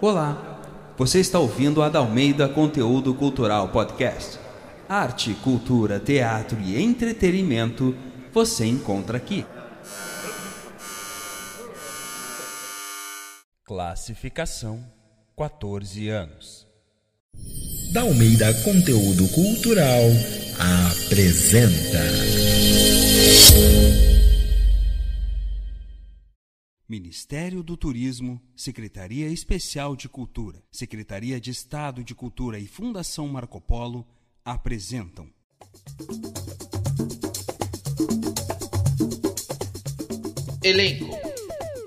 Olá, você está ouvindo a Dalmeida Conteúdo Cultural Podcast. Arte, cultura, teatro e entretenimento você encontra aqui. Classificação 14 anos. Dalmeida Conteúdo Cultural apresenta. Ministério do Turismo, Secretaria Especial de Cultura, Secretaria de Estado de Cultura e Fundação Marco Polo apresentam. Elenco: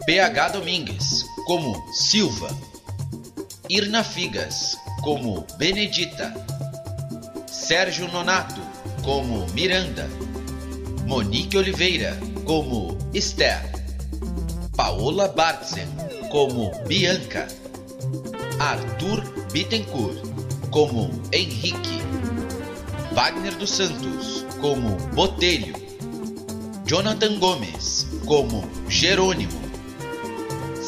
PH Domingues como Silva, Irna Figas como Benedita, Sérgio Nonato como Miranda, Monique Oliveira como Esther, Paola Bartzen como Bianca, Arthur Bittencourt como Henrique, Wagner dos Santos como Botelho, Jonathan Gomes como Jerônimo,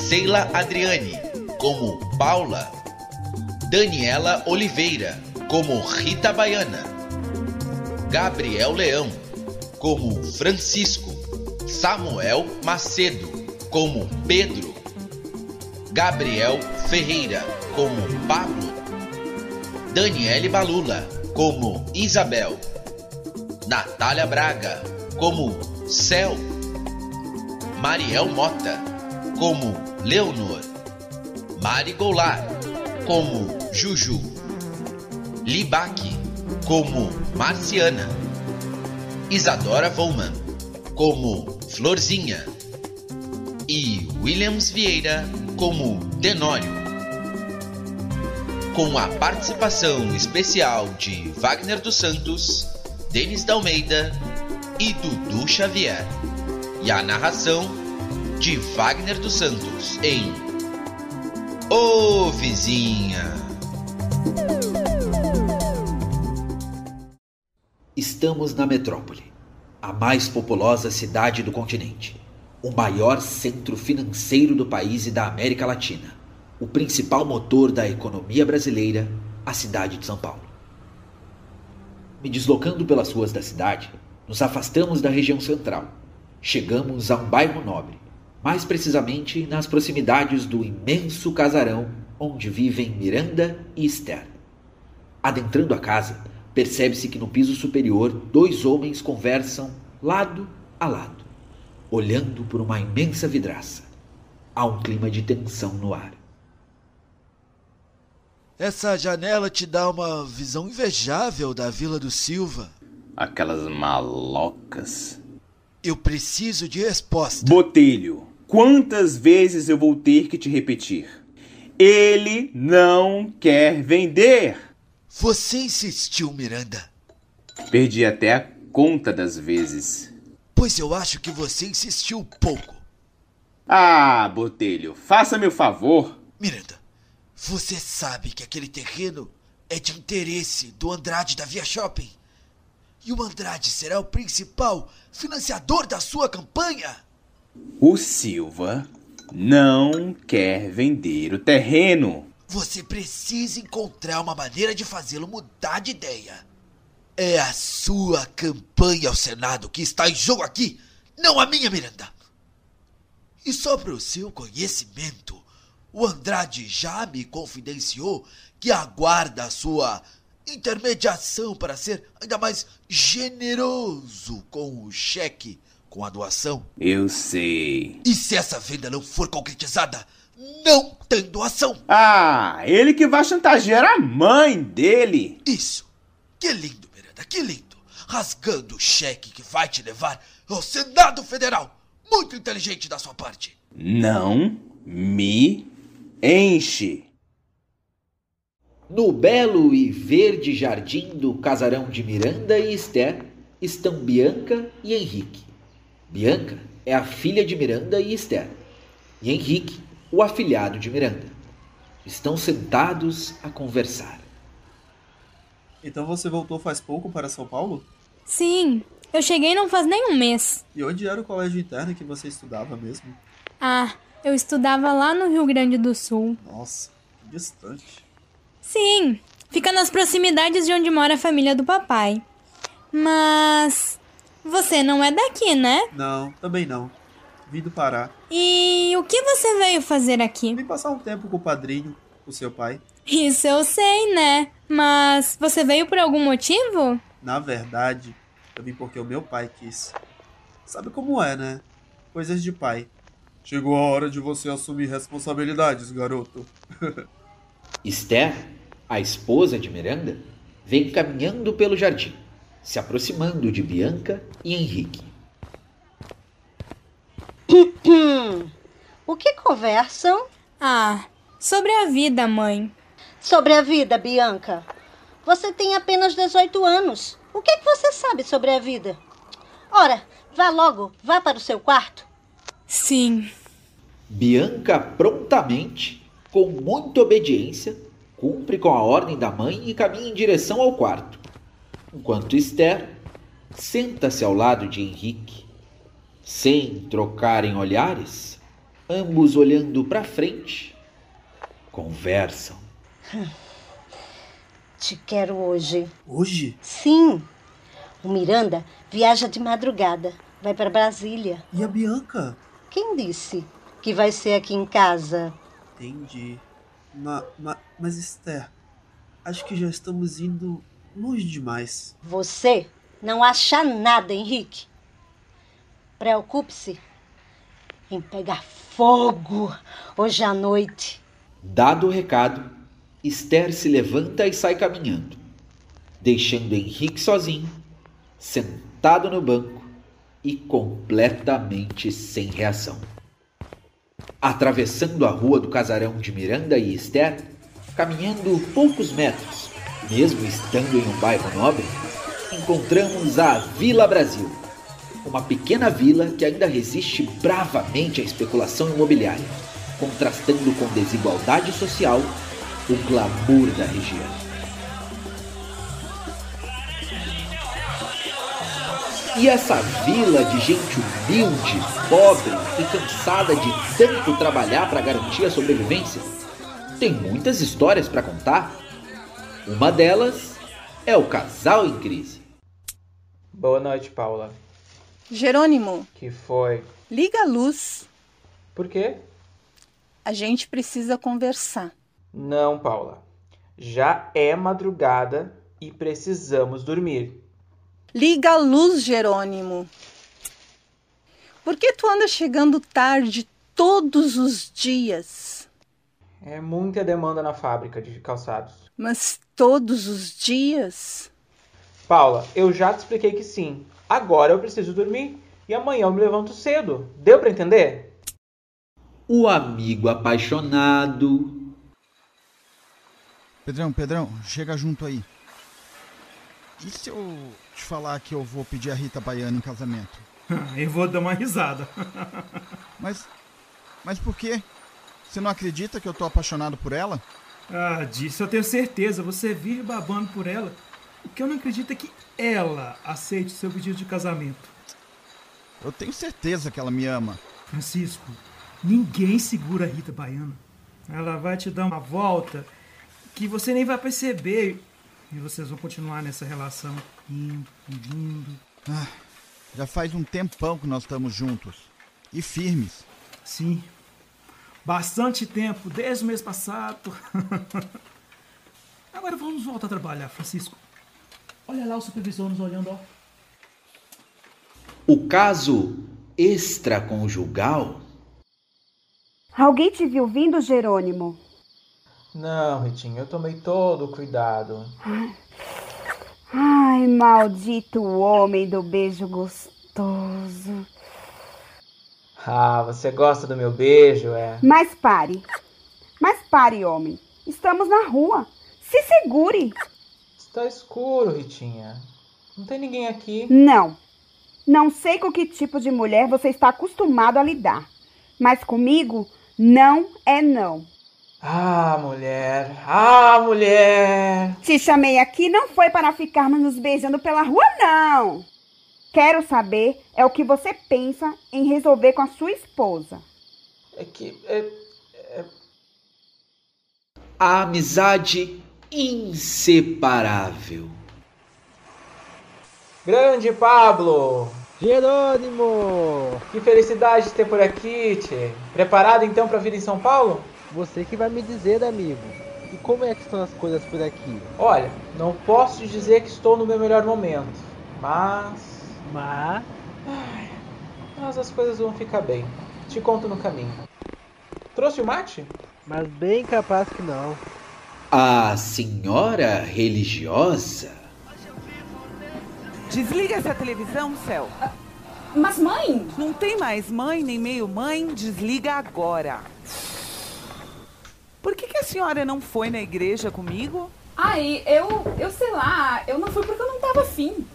Sheila Adriane como Paula, Daniela Oliveira como Rita Baiana, Gabriel Leão como Francisco, Samuel Macedo como Pedro, Gabriel Ferreira como Pablo, Daniele Balula como Isabel, Natália Braga como Céu, Mariel Mota como Leonor, Mari Goulart como Juju, Libaque como Marciana, Isadora Volman como Florzinha e Williams Vieira como Tenório. Com a participação especial de Wagner dos Santos, Denis da Almeida e Dudu Xavier. E a narração de Wagner dos Santos em Ô Vizinha. Estamos na metrópole, a mais populosa cidade do continente, o maior centro financeiro do país e da América Latina, o principal motor da economia brasileira, a cidade de São Paulo. Me deslocando pelas ruas da cidade, nos afastamos da região central. Chegamos a um bairro nobre, mais precisamente nas proximidades do imenso casarão onde vivem Miranda e Esther. Adentrando a casa, percebe-se que no piso superior dois homens conversam lado a lado, olhando por uma imensa vidraça. Há um clima de tensão no ar. Essa janela te dá uma visão invejável da Vila do Silva. Aquelas malocas. Eu preciso de resposta. Botelho, quantas vezes eu vou ter que te repetir? Ele não quer vender. Você insistiu, Miranda. Perdi até a conta das vezes. Pois eu acho que você insistiu pouco. Ah, Botelho, faça-me o favor. Miranda, você sabe que aquele terreno é de interesse do Andrade da Via Shopping. E o Andrade será o principal financiador da sua campanha. O Silva não quer vender o terreno. Você precisa encontrar uma maneira de fazê-lo mudar de ideia. É a sua campanha ao Senado que está em jogo aqui, não a minha, Miranda. E só para o seu conhecimento, o Andrade já me confidenciou que aguarda a sua intermediação para ser ainda mais generoso com o cheque, com a doação. Eu sei. E se essa venda não for concretizada, não tem doação. Ah, ele que vai chantagear a mãe dele. Isso. Que lindo, Que lindo. Rasgando o cheque que vai te levar ao Senado Federal. Muito inteligente da sua parte. Não me enche. No belo e verde jardim do casarão de Miranda e Esther estão Bianca e Henrique. Bianca é a filha de Miranda e Esther, e Henrique, o afilhado de Miranda. Estão sentados a conversar. Então você voltou faz pouco para São Paulo? Sim, eu cheguei não faz nem um mês. E onde era o colégio interno que você estudava mesmo? Ah, eu estudava lá no Rio Grande do Sul. Nossa, que distante. Sim, fica nas proximidades de onde mora a família do papai. Mas você não é daqui, né? Não, também não. Vim do Pará. E o que você veio fazer aqui? Vim passar um tempo com o padrinho, o seu pai. Isso eu sei, né? Mas você veio por algum motivo? Na verdade, eu vim porque o meu pai quis. Sabe como é, né? Coisas de pai. Chegou a hora de você assumir responsabilidades, garoto. Esther, a esposa de Miranda, vem caminhando pelo jardim, se aproximando de Bianca e Henrique. O que conversam? Ah, sobre a vida, mãe. Sobre a vida, Bianca. Você tem apenas 18 anos. O que, é que você sabe sobre a vida? Ora, vá logo, vá para o seu quarto. Sim. Bianca prontamente, com muita obediência, cumpre com a ordem da mãe e caminha em direção ao quarto. Enquanto Esther senta-se ao lado de Henrique, sem trocarem olhares, ambos olhando para frente, conversam. Te quero hoje. Hoje? Sim. O Miranda viaja de madrugada. Vai para Brasília. E a Bianca? Quem disse que vai ser aqui em casa? Entendi. Ma, ma, mas Esther, acho que já estamos indo longe demais. Você não acha nada, Henrique. Preocupe-se em pegar fogo hoje à noite. Dado o recado, Esther se levanta e sai caminhando, deixando Henrique sozinho, sentado no banco e completamente sem reação. Atravessando a rua do casarão de Miranda e Esther, caminhando poucos metros, mesmo estando em um bairro nobre, encontramos a Vila Brasil, uma pequena vila que ainda resiste bravamente à especulação imobiliária, contrastando com desigualdade social o glamour da região. E essa vila de gente humilde, pobre e cansada de tanto trabalhar para garantir a sobrevivência tem muitas histórias para contar. Uma delas é o casal em crise. Boa noite, Paula. Jerônimo, Que foi? liga a luz. Por quê? A gente precisa conversar. Não, Paula. Já é madrugada e precisamos dormir. Liga a luz, Jerônimo. Por que tu anda chegando tarde todos os dias? É muita demanda na fábrica de calçados. Mas todos os dias? Paula, eu já te expliquei que sim. Agora eu preciso dormir e amanhã eu me levanto cedo. Deu para entender? O amigo apaixonado, Pedrão, Pedrão, chega junto aí. E se eu te falar que eu vou pedir a Rita Baiana em casamento? Eu vou dar uma risada. Mas. Mas por quê? Você não acredita que eu tô apaixonado por ela? Ah, disso eu tenho certeza. Você vive babando por ela. O que eu não acredito é que ela aceite seu pedido de casamento. Eu tenho certeza que ela me ama. Francisco, ninguém segura a Rita Baiana. Ela vai te dar uma volta que você nem vai perceber. E vocês vão continuar nessa relação, indo e vindo. Ah, já faz um tempão que nós estamos juntos. E firmes. Sim. Bastante tempo, desde o mês passado. Agora vamos voltar a trabalhar, Francisco. Olha lá o supervisor nos olhando, ó. o caso extraconjugal, Alguém te viu vindo, Jerônimo? Não, Ritinho, eu tomei todo o cuidado. Ai, maldito homem do beijo gostoso. Ah, você gosta do meu beijo, é? Mas pare. Mas pare, homem. Estamos na rua. Se segure. Está escuro, Ritinha. Não tem ninguém aqui. Não. Não sei com que tipo de mulher você está acostumado a lidar. Mas comigo, não é não. Ah, mulher. Ah, mulher. Te chamei aqui não foi para ficarmos nos beijando pela rua, não. Quero saber é o que você pensa em resolver com a sua esposa. É que. É, é... A amizade inseparável. Grande Pablo! Jerônimo! Que felicidade de ter por aqui, tchê. Preparado então para vir em São Paulo? Você que vai me dizer, amigo. E como é que estão as coisas por aqui? Olha, não posso te dizer que estou no meu melhor momento, mas. Mas. Ai, mas as coisas vão ficar bem. Te conto no caminho. Trouxe o mate? Mas bem capaz que não. A senhora religiosa? Desliga essa televisão, Céu. Mas mãe? Não tem mais mãe nem meio mãe, desliga agora. Por que, que a senhora não foi na igreja comigo? Ai, eu, eu sei lá, eu não fui porque eu não tava afim.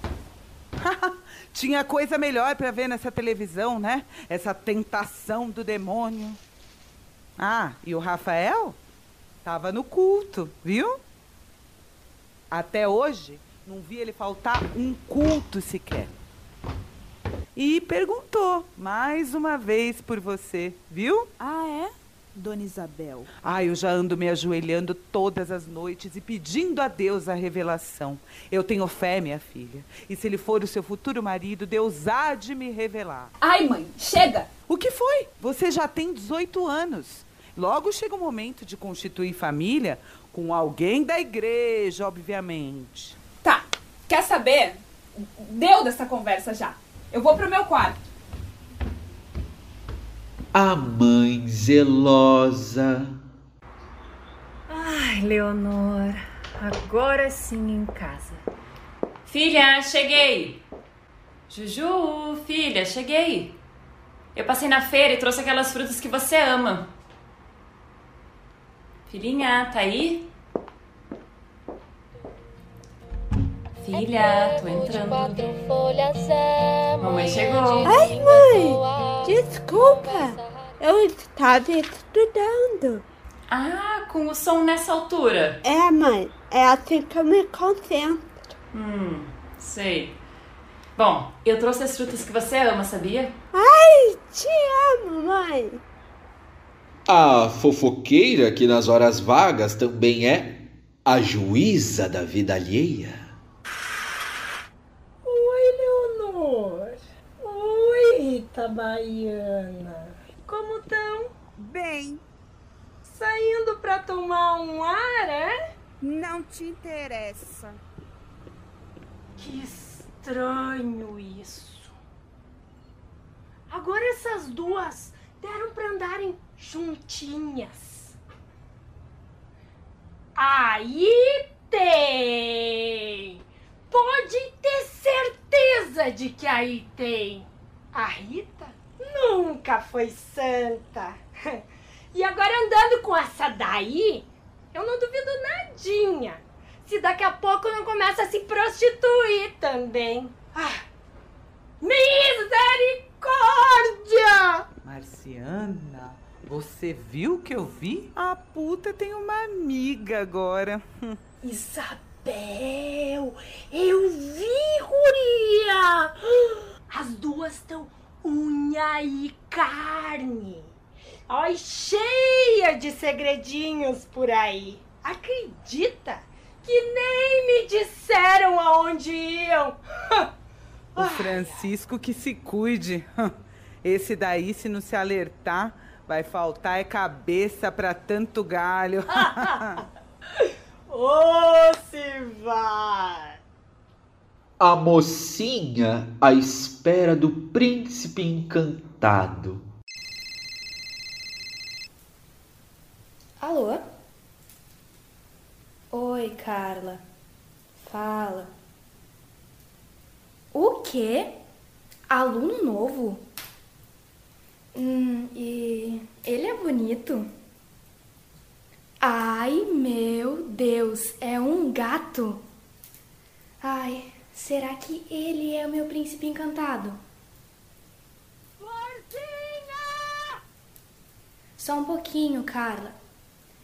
Tinha coisa melhor para ver nessa televisão, né? Essa tentação do demônio. Ah, e o Rafael? Tava no culto, viu? Até hoje, não vi ele faltar um culto sequer. E perguntou mais uma vez por você, viu? Ah, é? Dona Isabel. Ah, eu já ando me ajoelhando todas as noites e pedindo a Deus a revelação. Eu tenho fé, minha filha. E se ele for o seu futuro marido, Deus há de me revelar. Ai, mãe, chega! O que foi? Você já tem 18 anos. Logo chega o momento de constituir família com alguém da igreja, obviamente. Tá, quer saber? Deu dessa conversa já. Eu vou pro meu quarto. A mãe zelosa. Ai, Leonor, agora sim em casa. Filha, cheguei. Juju, filha, cheguei. Eu passei na feira e trouxe aquelas frutas que você ama. Filhinha, tá aí? Filha, tô entrando. Mamãe chegou. Ai, mãe! Desculpa! Eu estava estudando. Ah, com o som nessa altura. É, mãe. É assim que eu me concentro. Hum, sei. Bom, eu trouxe as frutas que você ama, sabia? Ai, te amo, mãe. A fofoqueira que nas horas vagas também é a juíza da vida alheia. Oi, Leonor. Oi, Rita Baiana. Como tão? Bem. Saindo pra tomar um ar, é? Não te interessa. Que estranho isso. Agora essas duas deram pra andarem juntinhas. Aí tem! Pode ter certeza de que aí tem. A Rita nunca foi santa. E agora andando com essa daí, eu não duvido nadinha. Se daqui a pouco não começa a se prostituir também. Ah, misericórdia! Marciana, você viu o que eu vi? A puta tem uma amiga agora. Isabel, eu vi, Guria! As duas estão unha e carne. Ai, cheia de segredinhos por aí. Acredita que nem me disseram aonde iam? O Francisco que se cuide. Esse daí, se não se alertar, vai faltar é cabeça pra tanto galho. Ô, se vai! A mocinha à espera do príncipe encantado. Alô? Oi, Carla. Fala. O quê? Aluno novo? Hum, e ele é bonito? Ai, meu Deus, é um gato? Ai, será que ele é o meu príncipe encantado? Florzinha! Só um pouquinho, Carla.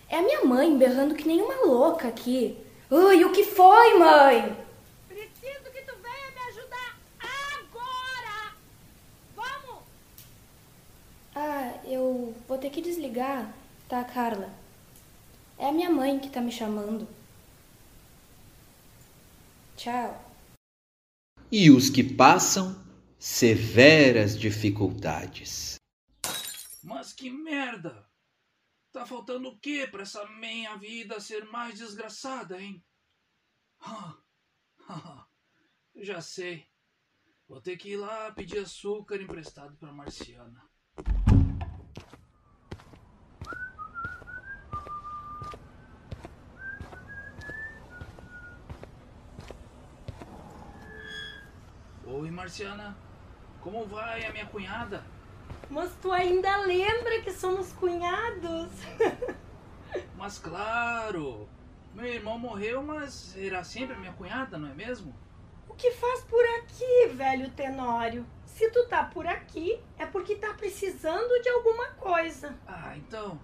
É a minha mãe berrando que nem uma louca aqui. Ui, o que foi, mãe? Preciso que tu venha me ajudar agora! Vamos! Ah, eu vou ter que desligar, tá, Carla? É a minha mãe que tá me chamando. Tchau. E os que passam severas dificuldades. Mas que merda! Tá faltando o quê pra essa minha vida ser mais desgraçada, hein? Já sei. Vou ter que ir lá pedir açúcar emprestado pra Marciana. Marciana. Como vai a minha cunhada? Mas tu ainda lembra que somos cunhados? Mas claro! Meu irmão morreu, mas era sempre minha cunhada, não é mesmo? O que faz por aqui, velho Tenório? Se tu tá por aqui, é porque tá precisando de alguma coisa. Ah, então.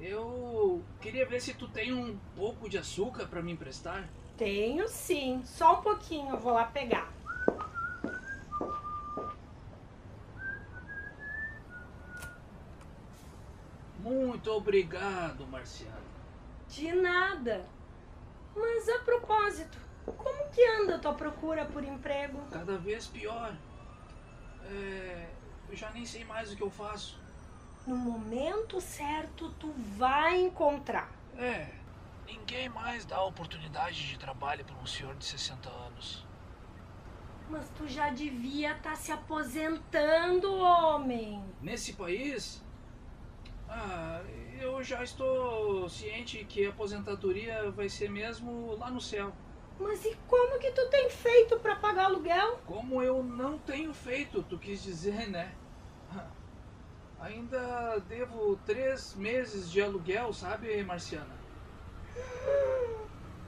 Eu queria ver se tu tem um pouco de açúcar para me emprestar. Tenho sim. Só um pouquinho, eu vou lá pegar. Muito obrigado, Marciano. De nada. Mas a propósito, como que anda a tua procura por emprego? Cada vez pior. É, eu já nem sei mais o que eu faço. No momento certo, tu vai encontrar. É, ninguém mais dá oportunidade de trabalho para um senhor de 60 anos. Mas tu já devia estar tá se aposentando, homem. Nesse país? Ah, eu já estou ciente que a aposentadoria vai ser mesmo lá no céu. Mas e como que tu tem feito para pagar aluguel? Como eu não tenho feito, tu quis dizer, né? Ainda devo três meses de aluguel, sabe, Marciana?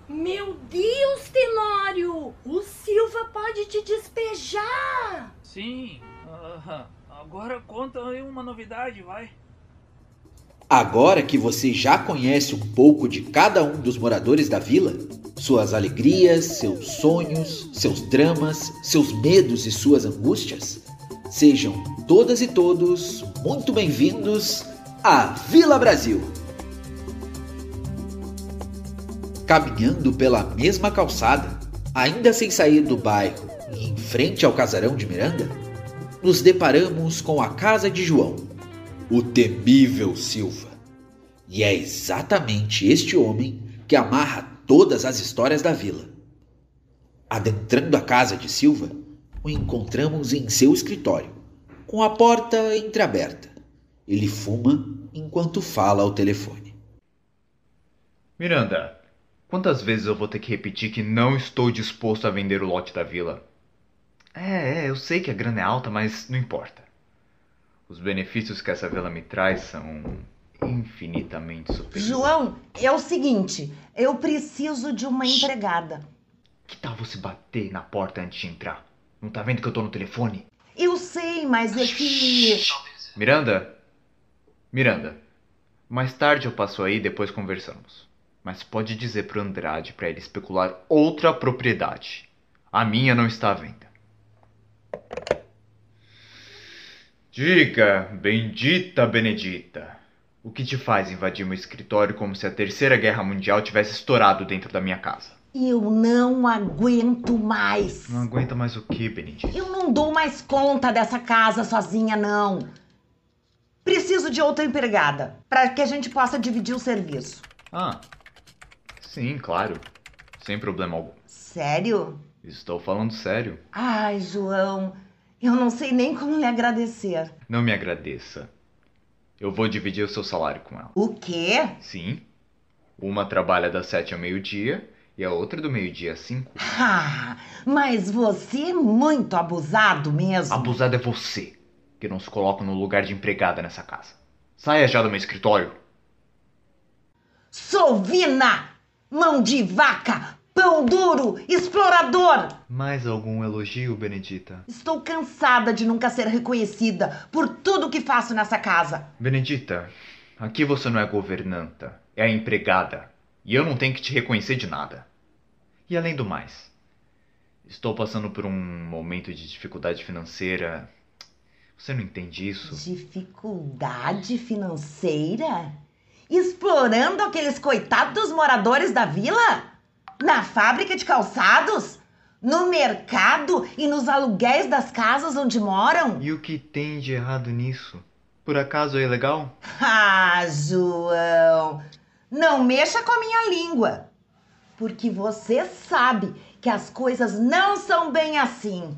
Meu Deus, Tenório! O Silva pode te despejar! Sim, uh, agora conta aí uma novidade, vai. Agora que você já conhece um pouco de cada um dos moradores da vila, suas alegrias, seus sonhos, seus dramas, seus medos e suas angústias, sejam todas e todos muito bem-vindos à Vila Brasil. Caminhando pela mesma calçada, ainda sem sair do bairro e em frente ao casarão de Miranda, nos deparamos com a casa de João o temível Silva. E é exatamente este homem que amarra todas as histórias da vila. Adentrando a casa de Silva, o encontramos em seu escritório, com a porta entreaberta. Ele fuma enquanto fala ao telefone. Miranda, quantas vezes eu vou ter que repetir que não estou disposto a vender o lote da vila? É, é, eu sei que a grana é alta, mas não importa. Os benefícios que essa vila me traz são infinitamente superiores. João, é o seguinte, eu preciso de uma empregada. Que tal você bater na porta antes de entrar? Não tá vendo que eu tô no telefone? Eu sei, mas é que. Miranda? Miranda, mais tarde eu passo aí e depois conversamos. Mas pode dizer pro Andrade para ele especular outra propriedade. A minha não está à venda. Diga, bendita Benedita, o que te faz invadir meu escritório como se a Terceira Guerra Mundial tivesse estourado dentro da minha casa? Eu não aguento mais. Não aguenta mais o que, Benedita? Eu não dou mais conta dessa casa sozinha, não. Preciso de outra empregada para que a gente possa dividir o serviço. Ah, sim, claro. Sem problema algum. Sério? Estou falando sério. Ai, João. Eu não sei nem como lhe agradecer. Não me agradeça. Eu vou dividir o seu salário com ela. O quê? Sim. Uma trabalha das sete ao meio-dia e a outra do meio-dia às cinco. Ah, mas você é muito abusado mesmo. Abusado é você, que não se coloca no lugar de empregada nessa casa. Saia já do meu escritório. Sovina! Mão de vaca! Pão duro, explorador! Mais algum elogio, Benedita? Estou cansada de nunca ser reconhecida por tudo que faço nessa casa. Benedita, aqui você não é governanta, é a empregada. E eu não tenho que te reconhecer de nada. E além do mais, estou passando por um momento de dificuldade financeira. Você não entende isso? Dificuldade financeira? Explorando aqueles coitados moradores da vila? Na fábrica de calçados? No mercado e nos aluguéis das casas onde moram? E o que tem de errado nisso? Por acaso é ilegal? Ah, João, não mexa com a minha língua. Porque você sabe que as coisas não são bem assim.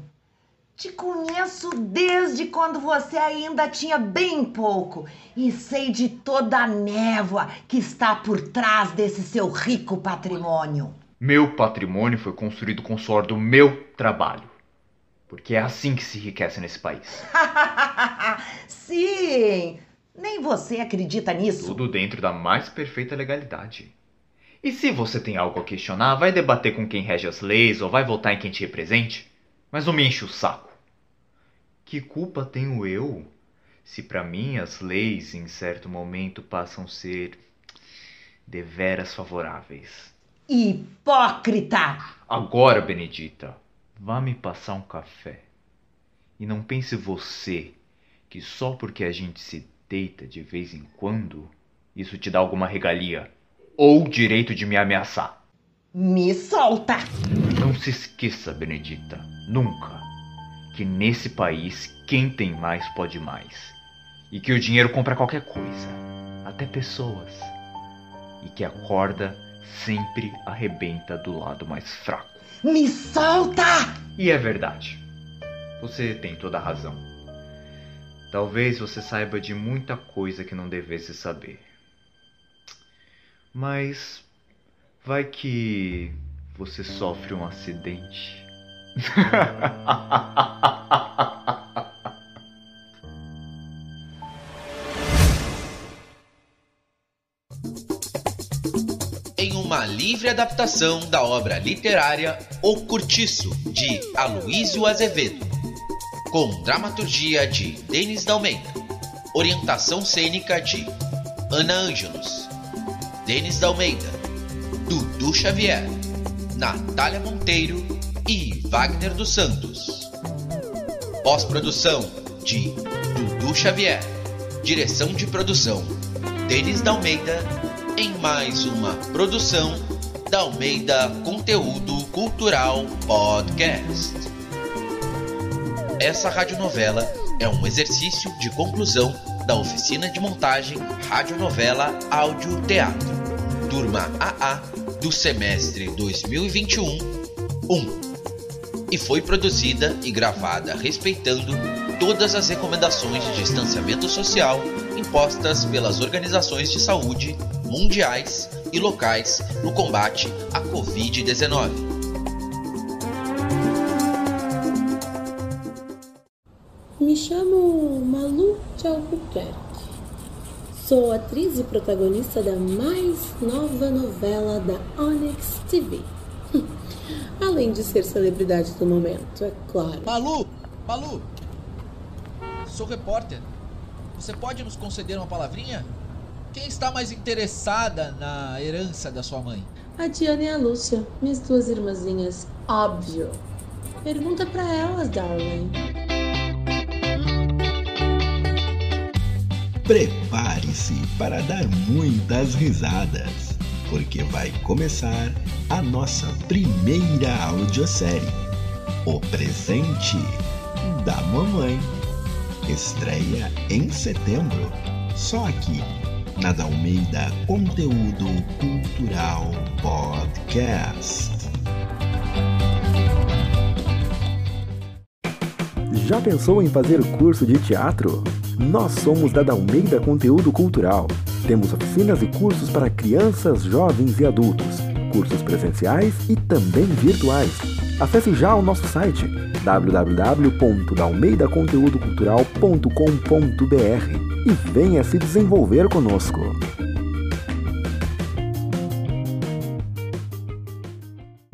Te conheço desde quando você ainda tinha bem pouco e sei de toda a névoa que está por trás desse seu rico patrimônio. Meu patrimônio foi construído com o suor do meu trabalho. Porque é assim que se enriquece nesse país. Sim! Nem você acredita nisso. Tudo dentro da mais perfeita legalidade. E se você tem algo a questionar, vai debater com quem rege as leis ou vai votar em quem te represente. Mas não me enche o saco. Que culpa tenho eu se para mim as leis em certo momento passam a ser deveras favoráveis? Hipócrita! Agora, Benedita, vá me passar um café. E não pense você que só porque a gente se deita de vez em quando, isso te dá alguma regalia ou direito de me ameaçar. Me solta! Não se esqueça, Benedita, nunca, que nesse país quem tem mais pode mais. E que o dinheiro compra qualquer coisa, até pessoas. E que a corda sempre arrebenta do lado mais fraco. Me solta! E é verdade. Você tem toda a razão. Talvez você saiba de muita coisa que não devesse saber. Mas vai que você sofre um acidente. livre adaptação da obra literária O Curtiço, de Aloísio Azevedo, com dramaturgia de Denis Dalmeida, orientação cênica de Ana Ângelos, Denis Dalmeida, Dudu Xavier, Natália Monteiro e Wagner dos Santos. Pós-produção de Dudu Xavier. Direção de produção Denis Dalmeida em mais uma produção da Almeida Conteúdo Cultural Podcast. Essa radionovela é um exercício de conclusão da oficina de montagem Radionovela Áudio Teatro, turma AA do semestre 2021 1. E foi produzida e gravada respeitando todas as recomendações de distanciamento social impostas pelas organizações de saúde mundiais e locais no combate à Covid-19. Me chamo Malu de Albuquerque. Sou atriz e protagonista da mais nova novela da Onyx TV. Além de ser celebridade do momento, é claro. Malu! Malu! Sou repórter. Você pode nos conceder uma palavrinha? Quem está mais interessada na herança da sua mãe? A Diana e a Lúcia, minhas duas irmãzinhas, óbvio. Pergunta pra elas, darling. Prepare-se para dar muitas risadas, porque vai começar a nossa primeira audiosérie, O Presente da Mamãe. Estreia em setembro, só aqui na Dalmeida Conteúdo Cultural Podcast. Já pensou em fazer curso de teatro? Nós somos da Dalmeida Conteúdo Cultural. Temos oficinas e cursos para crianças, jovens e adultos, cursos presenciais e também virtuais. Acesse já o nosso site www.dalmeidaconteudocultural.com.br e venha se desenvolver conosco.